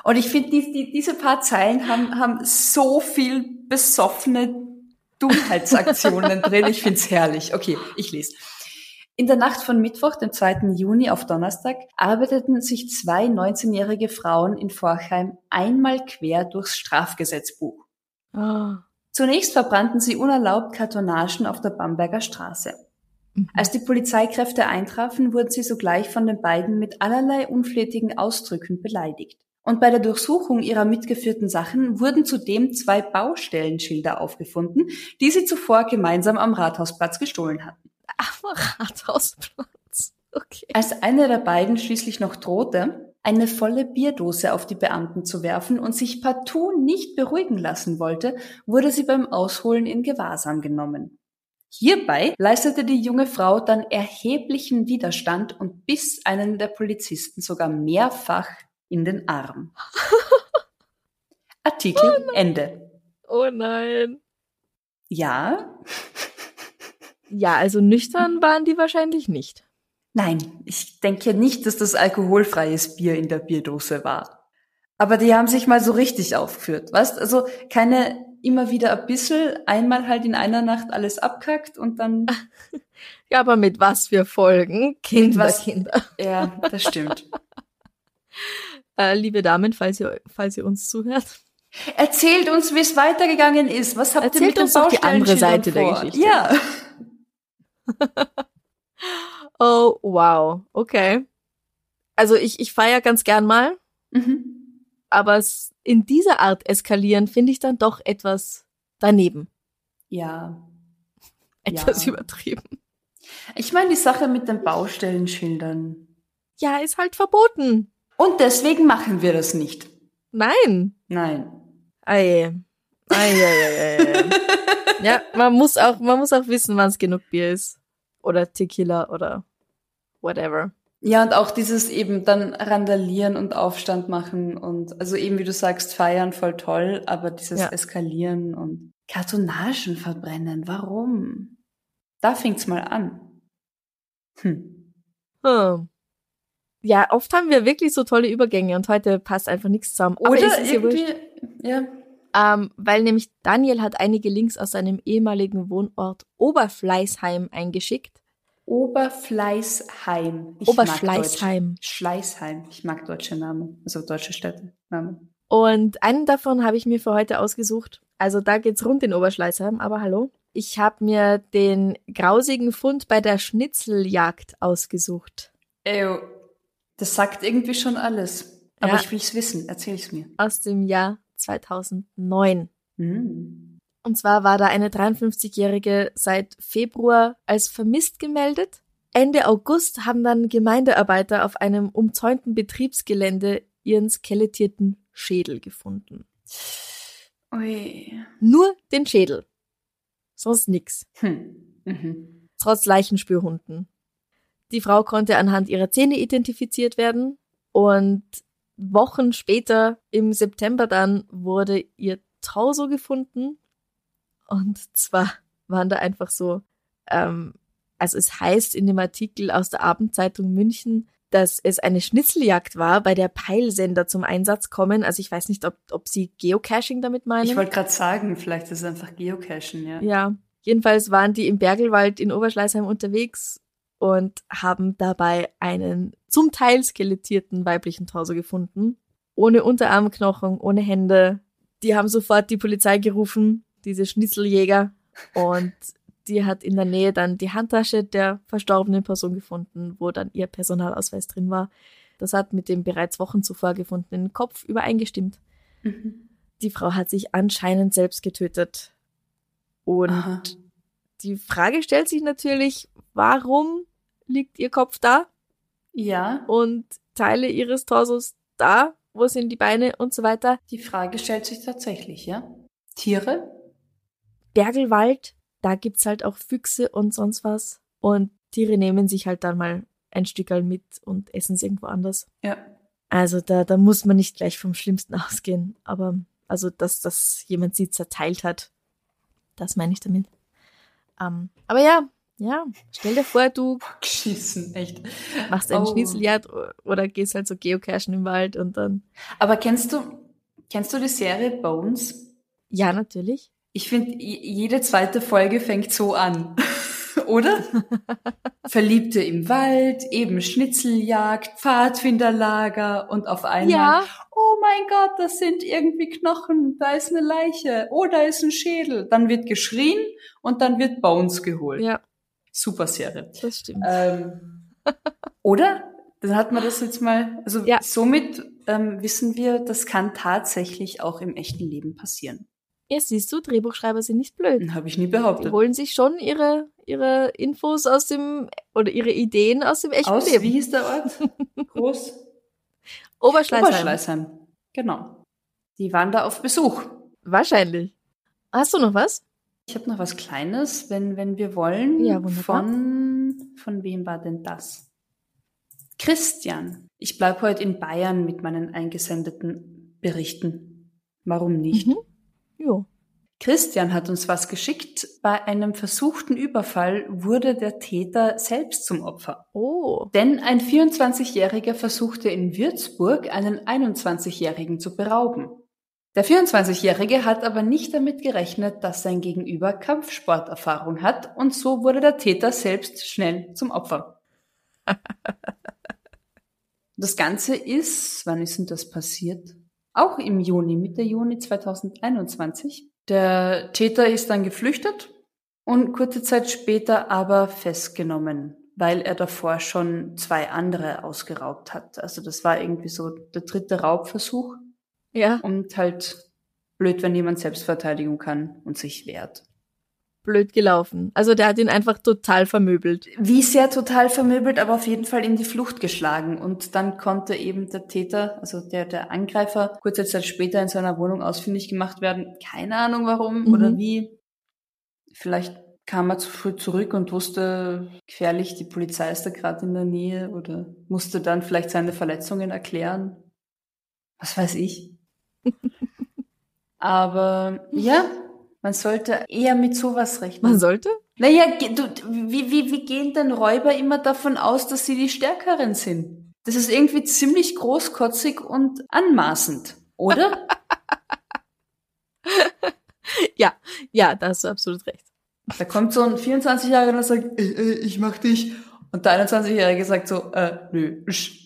Und ich finde, die, die, diese paar Zeilen haben, haben so viel besoffene Dummheitsaktionen drin. Ich finde es herrlich. Okay, ich lese. In der Nacht von Mittwoch, dem 2. Juni auf Donnerstag, arbeiteten sich zwei 19-jährige Frauen in Forchheim einmal quer durchs Strafgesetzbuch. Ah. Zunächst verbrannten sie unerlaubt Kartonagen auf der Bamberger Straße. Mhm. Als die Polizeikräfte eintrafen, wurden sie sogleich von den beiden mit allerlei unflätigen Ausdrücken beleidigt. Und bei der Durchsuchung ihrer mitgeführten Sachen wurden zudem zwei Baustellenschilder aufgefunden, die sie zuvor gemeinsam am Rathausplatz gestohlen hatten. Ach, Rathausplatz. Okay. Als eine der beiden schließlich noch drohte, eine volle Bierdose auf die Beamten zu werfen und sich partout nicht beruhigen lassen wollte, wurde sie beim Ausholen in Gewahrsam genommen. Hierbei leistete die junge Frau dann erheblichen Widerstand und biss einen der Polizisten sogar mehrfach in den Arm. (laughs) Artikel Ende. Oh nein. Ja, Ja, also nüchtern waren die wahrscheinlich nicht. Nein, ich denke nicht, dass das alkoholfreies Bier in der Bierdose war. Aber die haben sich mal so richtig aufgeführt, weißt? Also keine immer wieder ein bisschen, einmal halt in einer Nacht alles abkackt und dann, (laughs) Ja, aber mit was für Folgen? Kinder, was- Kinder. ja, das stimmt. (laughs) Äh, liebe Damen, falls ihr, falls ihr uns zuhört. Erzählt uns, wie es weitergegangen ist. Was habt ihr Erzählt mit den uns doch die andere Seite der vor? Geschichte. Ja. (laughs) Oh, wow. Okay. Also ich, ich feier ganz gern mal, Mhm. aber es in dieser Art eskalieren finde ich dann doch etwas daneben. Ja. (laughs) Etwas Ja. übertrieben. Ich meine die Sache mit den Baustellenschildern. Ja, ist halt verboten. Und deswegen machen wir das nicht. Nein. Nein. Ei. Ei, ei, ei, ei. Ja, man muss auch, man muss auch wissen, wann es genug Bier ist. Oder Tequila oder whatever. Ja, und auch dieses eben dann randalieren und Aufstand machen und also eben wie du sagst, feiern voll toll, aber dieses Ja. Eskalieren und Kartonagen verbrennen, warum? Da fing's mal an. Hm. Hm. Ja, oft haben wir wirklich so tolle Übergänge und heute passt einfach nichts zusammen. Aber Oder es ist irgendwie, ja. Ähm, weil nämlich Daniel hat einige Links aus seinem ehemaligen Wohnort Oberfleißheim eingeschickt. Oberfleißheim. Ich Oberfleißheim. Schleißheim. Ich mag deutsche Namen, also deutsche Städtenamen. Und einen davon habe ich mir für heute ausgesucht. Also da geht's rund in Oberschleißheim, aber hallo. Ich habe mir den grausigen Fund bei der Schnitzeljagd ausgesucht. Ew, das sagt irgendwie schon alles. Aber Ja. ich will's wissen. Erzähl's mir. Aus dem Jahr 2009. Hm. Und zwar war da eine 53-Jährige seit Februar als vermisst gemeldet. Ende August haben dann Gemeindearbeiter auf einem umzäunten Betriebsgelände ihren skelettierten Schädel gefunden. Ui. Nur den Schädel. Sonst nix. Hm. Mhm. Trotz Leichenspürhunden. Die Frau konnte anhand ihrer Zähne identifiziert werden und Wochen später, im September dann, wurde ihr Torso gefunden. Und zwar waren da einfach so, ähm, also es heißt in dem Artikel aus der Abendzeitung München, dass es eine Schnitzeljagd war, bei der Peilsender zum Einsatz kommen. Also ich weiß nicht, ob, ob sie Geocaching damit meinen. Ich wollte gerade sagen, vielleicht ist es einfach Geocachen, ja. Ja, Jedenfalls waren die im Bergelwald in Oberschleißheim unterwegs und haben dabei einen zum Teil skelettierten weiblichen Torso gefunden. Ohne Unterarmknochen, ohne Hände. Die haben sofort die Polizei gerufen, diese Schnitzeljäger. Und die hat in der Nähe dann die Handtasche der verstorbenen Person gefunden, wo dann ihr Personalausweis drin war. Das hat mit dem bereits Wochen zuvor gefundenen Kopf übereingestimmt. Mhm. Die Frau hat sich anscheinend selbst getötet. Und Aha. die Frage stellt sich natürlich, warum liegt ihr Kopf da? Ja. Und Teile ihres Torsos da? Wo sind die Beine und so weiter? Die Frage stellt sich tatsächlich, ja. Tiere? Bergelwald, da gibt's halt auch Füchse und sonst was. Und Tiere nehmen sich halt dann mal ein Stückerl mit und essen es irgendwo anders. Ja. Also da, da muss man nicht gleich vom Schlimmsten (laughs) ausgehen. Aber also, dass, dass jemand sie zerteilt hat, das meine ich damit. Um, aber ja, ja, stell dir vor, du Schießen, echt. machst ein oh. Schnitzeljagd oder gehst halt so geocachen im Wald und dann. Aber kennst du, kennst du die Serie Bones? Ja, natürlich. Ich finde, jede zweite Folge fängt so an. (laughs) Oder? (laughs) Verliebte im Wald, eben Schnitzeljagd, Pfadfinderlager und auf einmal, ja. oh mein Gott, das sind irgendwie Knochen, da ist eine Leiche, oh, da ist ein Schädel. Dann wird geschrien und dann wird Bones geholt. Ja. Super Serie. Das stimmt. Ähm, (laughs) oder? Dann hat man das jetzt mal, also ja. somit ähm, wissen wir, das kann tatsächlich auch im echten Leben passieren. Ja, siehst du, Drehbuchschreiber sind nicht blöd. Habe ich nie behauptet. Die holen sich schon ihre, ihre Infos aus dem, oder ihre Ideen aus dem echten aus, Leben. Wie hieß der Ort? (laughs) Groß? Oberschleißheim. Oberschleißheim. Genau. Die waren da auf Besuch. Wahrscheinlich. Hast du noch was? Ich habe noch was Kleines, wenn, wenn wir wollen. Ja, wunderbar. Von, von wem war denn das? Christian. Ich bleib heute in Bayern mit meinen eingesendeten Berichten. Warum nicht? Mhm. Jo. Christian hat uns was geschickt. Bei einem versuchten Überfall wurde der Täter selbst zum Opfer. Oh. Denn ein 24-Jähriger versuchte in Würzburg einen 21-Jährigen zu berauben. Der 24-Jährige hat aber nicht damit gerechnet, dass sein Gegenüber Kampfsporterfahrung hat und so wurde der Täter selbst schnell zum Opfer. (laughs) das Ganze ist, wann ist denn das passiert? Auch im Juni, Mitte Juni 2021. Der Täter ist dann geflüchtet und kurze Zeit später aber festgenommen, weil er davor schon zwei andere ausgeraubt hat. Also das war irgendwie so der dritte Raubversuch. Ja. Und halt blöd, wenn jemand Selbstverteidigung kann und sich wehrt blöd gelaufen. Also der hat ihn einfach total vermöbelt. Wie sehr total vermöbelt, aber auf jeden Fall in die Flucht geschlagen. Und dann konnte eben der Täter, also der, der Angreifer, kurze Zeit später in seiner Wohnung ausfindig gemacht werden. Keine Ahnung warum mhm. oder wie. Vielleicht kam er zu früh zurück und wusste gefährlich, die Polizei ist da gerade in der Nähe oder musste dann vielleicht seine Verletzungen erklären. Was weiß ich. Aber ja, man sollte eher mit sowas rechnen. Man sollte? Naja, du, wie, wie, wie gehen denn Räuber immer davon aus, dass sie die Stärkeren sind? Das ist irgendwie ziemlich großkotzig und anmaßend, oder? (laughs) ja, ja, da hast du absolut recht. Da kommt so ein 24-Jähriger und sagt, ey, ey, ich mag dich. Und der 21-Jährige sagt so, äh, nö. Tja.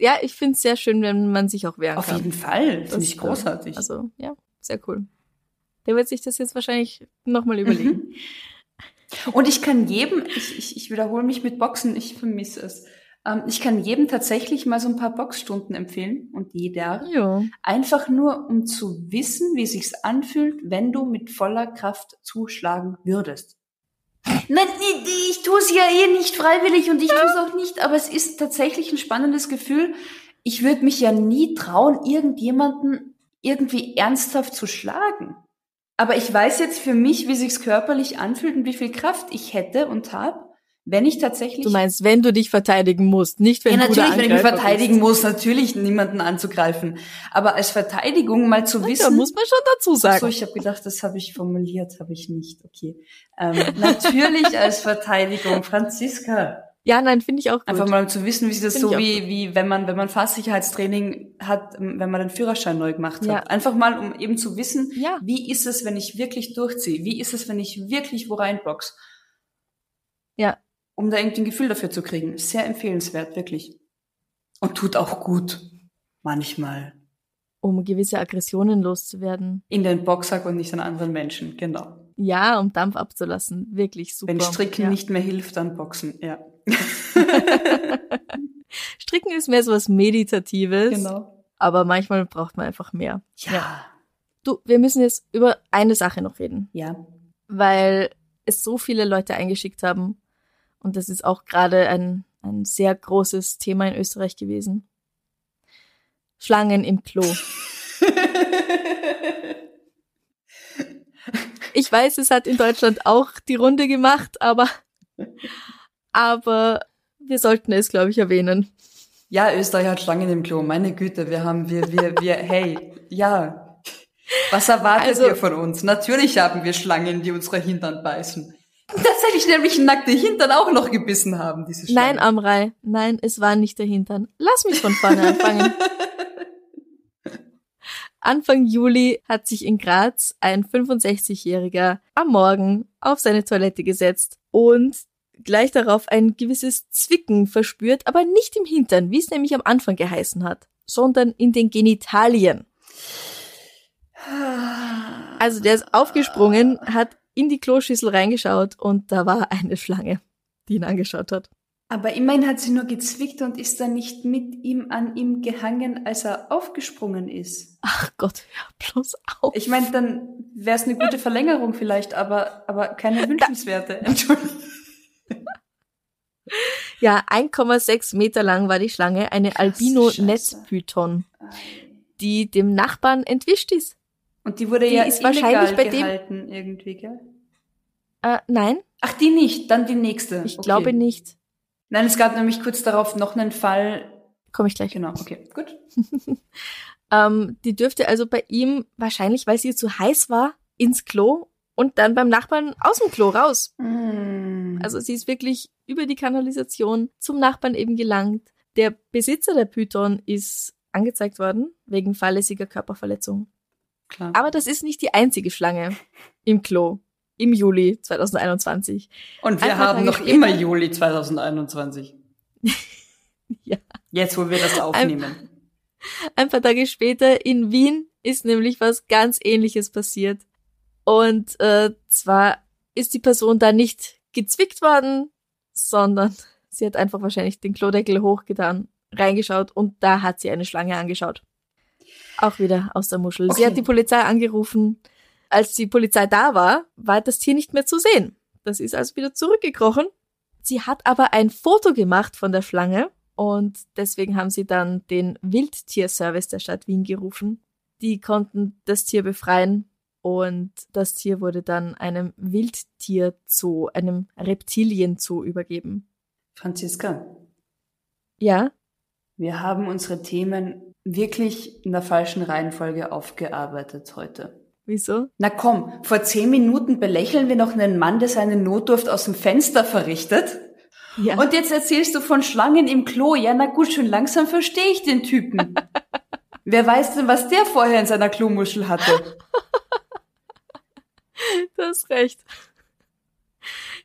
Ja, ich find's sehr schön, wenn man sich auch wehren Auf kann. Auf jeden Fall, finde ich großartig. Also, ja, sehr cool. Der wird sich das jetzt wahrscheinlich nochmal überlegen. (laughs) Und ich kann jedem, ich, ich, ich wiederhole mich mit Boxen, ich vermisse es. Ähm, ich kann jedem tatsächlich mal so ein paar Boxstunden empfehlen und jeder. Ja. Einfach nur, um zu wissen, wie sich's anfühlt, wenn du mit voller Kraft zuschlagen würdest. Nein, ich tue es ja eh nicht freiwillig und ich tue es auch nicht, aber es ist tatsächlich ein spannendes Gefühl. Ich würde mich ja nie trauen, irgendjemanden irgendwie ernsthaft zu schlagen. Aber ich weiß jetzt für mich, wie sich's körperlich anfühlt und wie viel Kraft ich hätte und habe, wenn ich tatsächlich. Du meinst, wenn du dich verteidigen musst, nicht wenn ja, du natürlich, wenn ich mich verteidigen bist. muss, natürlich niemanden anzugreifen. Aber als Verteidigung mal zu wissen. Da muss man schon dazu sagen. so, ich habe gedacht, das habe ich formuliert, habe ich nicht. Okay. Ähm, natürlich als Verteidigung, (laughs) Franziska. Ja, nein, finde ich auch gut. Einfach mal um zu wissen, wie sich das so wie, wie wenn man, wenn man Fahrsicherheitstraining hat, ähm, wenn man den Führerschein neu gemacht Ja. hat. Einfach mal, um eben zu wissen, Ja. wie ist es, wenn ich wirklich durchziehe? Wie ist es, wenn ich wirklich wo reinbox? Ja. Um da irgendwie ein Gefühl dafür zu kriegen. Sehr empfehlenswert, wirklich. Und tut auch gut. Manchmal. um gewisse Aggressionen loszuwerden. In den Boxsack und nicht an anderen Menschen, genau. Ja, um Dampf abzulassen. Wirklich super. Wenn Stricken ja. nicht mehr hilft, dann Boxen, ja. (laughs) Stricken ist mehr so was Meditatives. Genau. Aber manchmal braucht man einfach mehr. Ja. Du, wir müssen jetzt über eine Sache noch reden. Ja. weil es so viele Leute eingeschickt haben. Und das ist auch gerade ein, ein sehr großes Thema in Österreich gewesen. Schlangen im Klo. (laughs) Ich weiß, es hat in Deutschland auch die Runde gemacht, aber, aber wir sollten es, glaube ich, erwähnen. Ja, Österreich hat Schlangen im Klo. Meine Güte, wir haben, wir, wir, wir, hey, ja. Was erwartet Also- ihr von uns? Natürlich haben wir Schlangen, die unsere Hintern beißen. (laughs) Tatsächlich nämlich nackte Hintern auch noch gebissen haben, diese Schlangen. Nein, Amrei, nein, es war nicht der Hintern. Lass mich von vorne anfangen. (laughs) Anfang Juli hat sich in Graz ein 65-Jähriger am Morgen auf seine Toilette gesetzt und gleich darauf ein gewisses Zwicken verspürt, aber nicht im Hintern, wie es nämlich am Anfang geheißen hat, sondern in den Genitalien. Also der ist aufgesprungen, hat in die Kloschüssel reingeschaut und da war eine Schlange, die ihn angeschaut hat. Aber immerhin hat sie nur gezwickt und ist dann nicht mit ihm an ihm gehangen, als er aufgesprungen ist. Ach Gott, hör bloß auf. Ich meine, dann wäre es eine gute Verlängerung vielleicht, aber, aber keine wünschenswerte. Entschuldigung. Ja, 1,6 Meter lang war die Schlange, eine Albino-Netzpython, die dem Nachbarn entwischt ist. Und die wurde Die ja ist illegal wahrscheinlich bei dem- gehalten irgendwie, gell? Äh, nein, Ach, die nicht, dann die nächste. ich Okay. glaube nicht. Nein, es gab nämlich kurz darauf noch einen Fall. Komme ich gleich. Genau, okay, gut. (laughs) Ähm, die dürfte also bei ihm, wahrscheinlich weil sie zu heiß war, ins Klo und dann beim Nachbarn aus dem Klo raus. Also, Also sie ist wirklich über die Kanalisation zum Nachbarn eben gelangt. Der Besitzer der Python ist angezeigt worden wegen fahrlässiger Körperverletzung. Klar. Aber das ist nicht die einzige Schlange im Klo im Juli 2021. Und wir ein haben Tage noch später- immer Juli 2021. (laughs) Ja. Jetzt, wo wir das aufnehmen. Ein paar Tage später in Wien ist nämlich was ganz ähnliches passiert. Und äh, zwar ist die Person da nicht gezwickt worden, sondern sie hat einfach wahrscheinlich den Klodeckel hochgetan, reingeschaut und da hat sie eine Schlange angeschaut. Auch wieder aus der Muschel. Sie Okay. hat die Polizei angerufen. Als die Polizei da war, war das Tier nicht mehr zu sehen. Das ist also wieder zurückgekrochen. Sie hat aber ein Foto gemacht von der Schlange und deswegen haben sie dann den Wildtierservice der Stadt Wien gerufen. Die konnten das Tier befreien und das Tier wurde dann einem Wildtierzoo, einem Reptilienzoo übergeben. Franziska, Ja, wir haben unsere Themen wirklich in der falschen Reihenfolge aufgearbeitet heute. wieso? Na komm, vor zehn Minuten belächeln wir noch einen Mann, der seine Notdurft aus dem Fenster verrichtet. Ja. Und jetzt erzählst du von Schlangen im Klo. Ja, na gut, schon langsam verstehe ich den Typen. (laughs) Wer weiß denn, was der vorher in seiner Klomuschel hatte? (laughs) Du hast recht.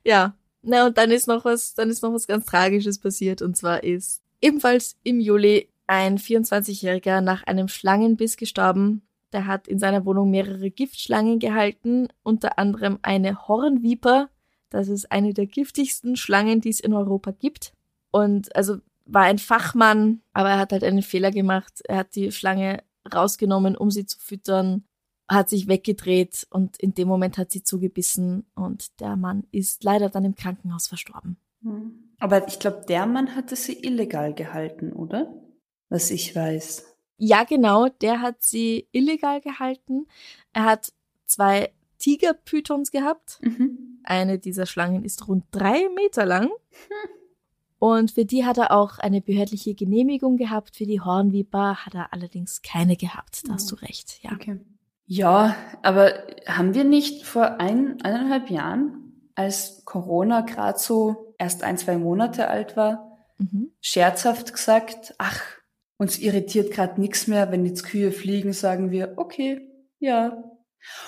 Ja, na und dann ist noch was, dann ist noch was ganz Tragisches passiert und zwar ist ebenfalls im Juli ein 24-Jähriger nach einem Schlangenbiss gestorben. Der hat in seiner Wohnung mehrere Giftschlangen gehalten, unter anderem eine Hornviper. Das ist eine der giftigsten Schlangen, die es in Europa gibt. Und also war ein Fachmann, aber er hat halt einen Fehler gemacht. Er hat die Schlange rausgenommen, um sie zu füttern hat sich weggedreht und in dem Moment hat sie zugebissen und der Mann ist leider dann im Krankenhaus verstorben. Hm. Aber ich glaube, der Mann hatte sie illegal gehalten, oder? Was ich weiß. Ja, genau, der hat sie illegal gehalten. Er hat zwei Tigerpythons gehabt. Mhm. Eine dieser Schlangen ist rund drei Meter lang. (laughs) Und für die hat er auch eine behördliche Genehmigung gehabt. Für die Hornviper hat er allerdings keine gehabt. Da hast du recht, ja. Okay. Ja, aber haben wir nicht vor ein, eineinhalb Jahren, als Corona gerade so erst ein, zwei Monate alt war, Mhm. scherzhaft gesagt, ach, uns irritiert gerade nichts mehr, wenn jetzt Kühe fliegen, sagen wir, okay, ja.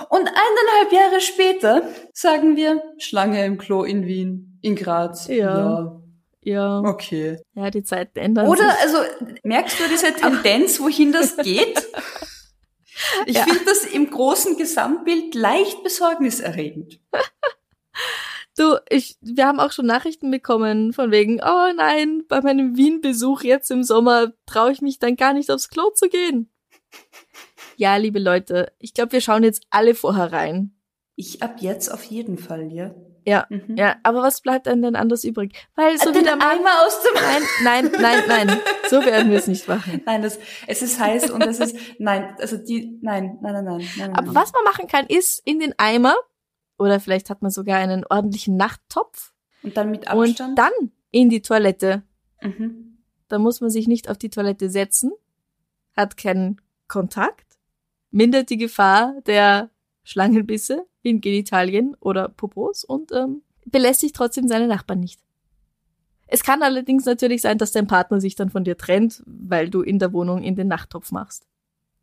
Und eineinhalb Jahre später sagen wir, Schlange im Klo in Wien, in Graz. Ja. Ja, okay. ja, die Zeiten ändern Oder, sich. also, merkst du diese Tendenz, wohin das (laughs) geht? Ich Ja. finde das im großen Gesamtbild leicht besorgniserregend. Du, ich, wir haben auch schon Nachrichten bekommen von wegen, oh nein, bei meinem Wien-Besuch jetzt im Sommer traue ich mich dann gar nicht aufs Klo zu gehen. Ja, liebe Leute, ich glaube, wir schauen jetzt alle vorher rein. Ich ab jetzt auf jeden Fall, ja. Ja, Mhm. ja, aber was bleibt einem denn anders übrig? Weil so Den wie der Mann, Eimer aus dem nein, nein, nein, nein, so werden wir es nicht machen. (laughs) Nein, das, es ist heiß und es ist, nein, also die, nein, nein, nein, nein, nein. Aber nein. was man machen kann, ist in den Eimer, oder vielleicht hat man sogar einen ordentlichen Nachttopf, Und dann mit und Abstand? dann in die Toilette. Mhm. Da muss man sich nicht auf die Toilette setzen, hat keinen Kontakt, mindert die Gefahr der Schlangenbisse in Genitalien oder Popos und ähm, belästigt trotzdem seine Nachbarn nicht. Es kann allerdings natürlich sein, dass dein Partner sich dann von dir trennt, weil du in der Wohnung in den Nachttopf machst.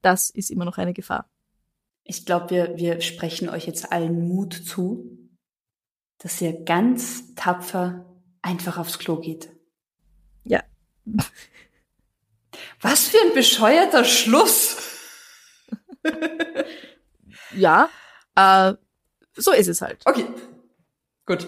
Das ist immer noch eine Gefahr. Ich glaube, wir, wir sprechen euch jetzt allen Mut zu, dass ihr ganz tapfer einfach aufs Klo geht. Ja. Was für ein bescheuerter Schluss! Ja, äh, so ist es halt. Okay, gut.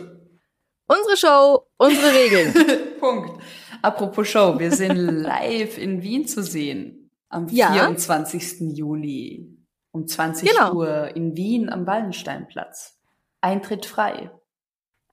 Unsere Show, unsere Regeln. (laughs) Punkt. Apropos Show, wir sind (laughs) live in Wien zu sehen. Am Ja. 24. Juli um 20 Genau. Uhr in Wien am Wallensteinplatz. Eintritt frei.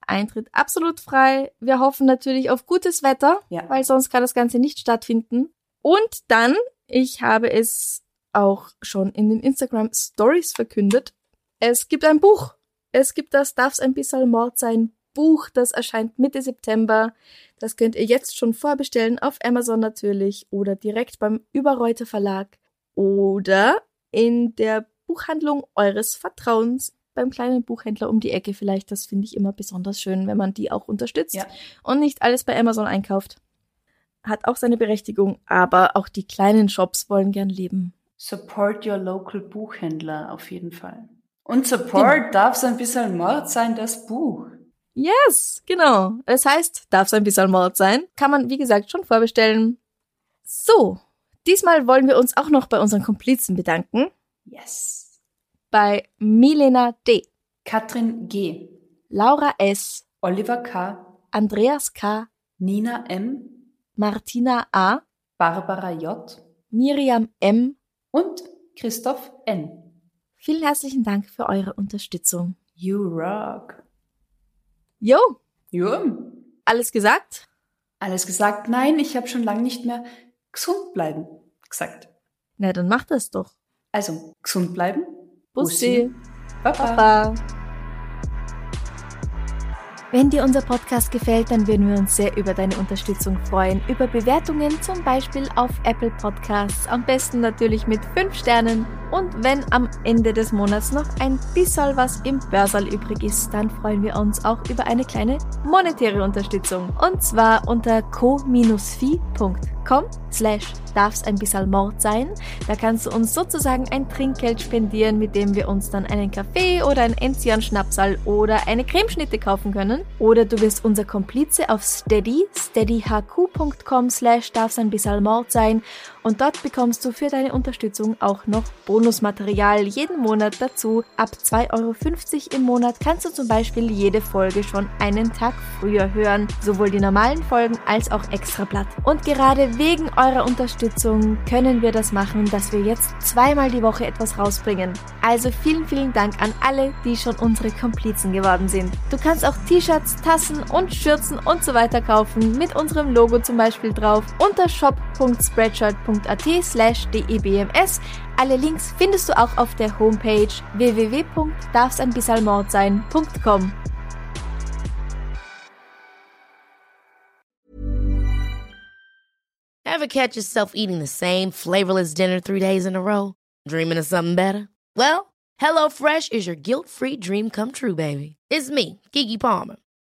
Eintritt absolut frei. Wir hoffen natürlich auf gutes Wetter, Ja. weil sonst kann das Ganze nicht stattfinden. Und dann, ich habe es auch schon in den Instagram Stories verkündet, es gibt ein Buch. Es gibt das Darf's ein bisschen Mord sein Buch, das erscheint Mitte September. Das könnt ihr jetzt schon vorbestellen auf Amazon natürlich oder direkt beim Überreuter Verlag oder in der Buchhandlung eures Vertrauens beim kleinen Buchhändler um die Ecke vielleicht. Das finde ich immer besonders schön, wenn man die auch unterstützt Ja. und nicht alles bei Amazon einkauft. Hat auch seine Berechtigung, aber auch die kleinen Shops wollen gern leben. Support your local Buchhändler auf jeden Fall. Und Support darf so ein bisschen Mord sein, das Buch. Yes, genau. Es heißt, darf es ein bisschen Mord sein. Kann man, wie gesagt, schon vorbestellen. So, diesmal wollen wir uns auch noch bei unseren Komplizen bedanken. Yes. Bei Milena D., Katrin G., Laura S., Oliver K., Andreas K., Nina M., Martina A., Barbara J. Miriam M. und Christoph N. Vielen herzlichen Dank für eure Unterstützung. You rock. Jo, Ja. alles gesagt? Alles gesagt? Nein, ich habe schon lange nicht mehr gesund bleiben gesagt. Na, dann macht das doch. Also, gesund bleiben. Bussi. Baba. Baba. Wenn dir unser Podcast gefällt, dann würden wir uns sehr über deine Unterstützung freuen. Über Bewertungen zum Beispiel auf Apple Podcasts. Am besten natürlich mit 5 Sternen. Und wenn am Ende des Monats noch ein bisschen was im Börsal übrig ist, dann freuen wir uns auch über eine kleine monetäre Unterstützung. Und zwar unter co-fi.com slash darf's ein bisschen Mord sein. Da kannst du uns sozusagen ein Trinkgeld spendieren, mit dem wir uns dann einen Kaffee oder ein Enzian-Schnapsal oder eine Cremeschnitte kaufen können. Oder du wirst unser Komplize auf Steady, steadyhq.com slash darf's ein bisschen Mord sein. Und dort bekommst du für deine Unterstützung auch noch Bonusmaterial jeden Monat dazu. Ab 2,50 Euro im Monat kannst du zum Beispiel jede Folge schon einen Tag früher hören. Sowohl die normalen Folgen als auch Extrablatt. Und gerade wegen eurer Unterstützung können wir das machen, dass wir jetzt zweimal die Woche etwas rausbringen. Also vielen, vielen Dank an alle, die schon unsere Komplizen geworden sind. Du kannst auch T-Shirts, Tassen und Schürzen und so weiter kaufen, mit unserem Logo zum Beispiel drauf, unter shop.spreadshirt.at slash debms. Alle Links findest du auch auf der Homepage www.darfseinbissalmordsein.com. Ever catch yourself eating the same flavorless dinner three days in a row? Dreaming of something better? Well, HelloFresh is your guilt-free dream come true, baby. It's me, Kiki Palmer.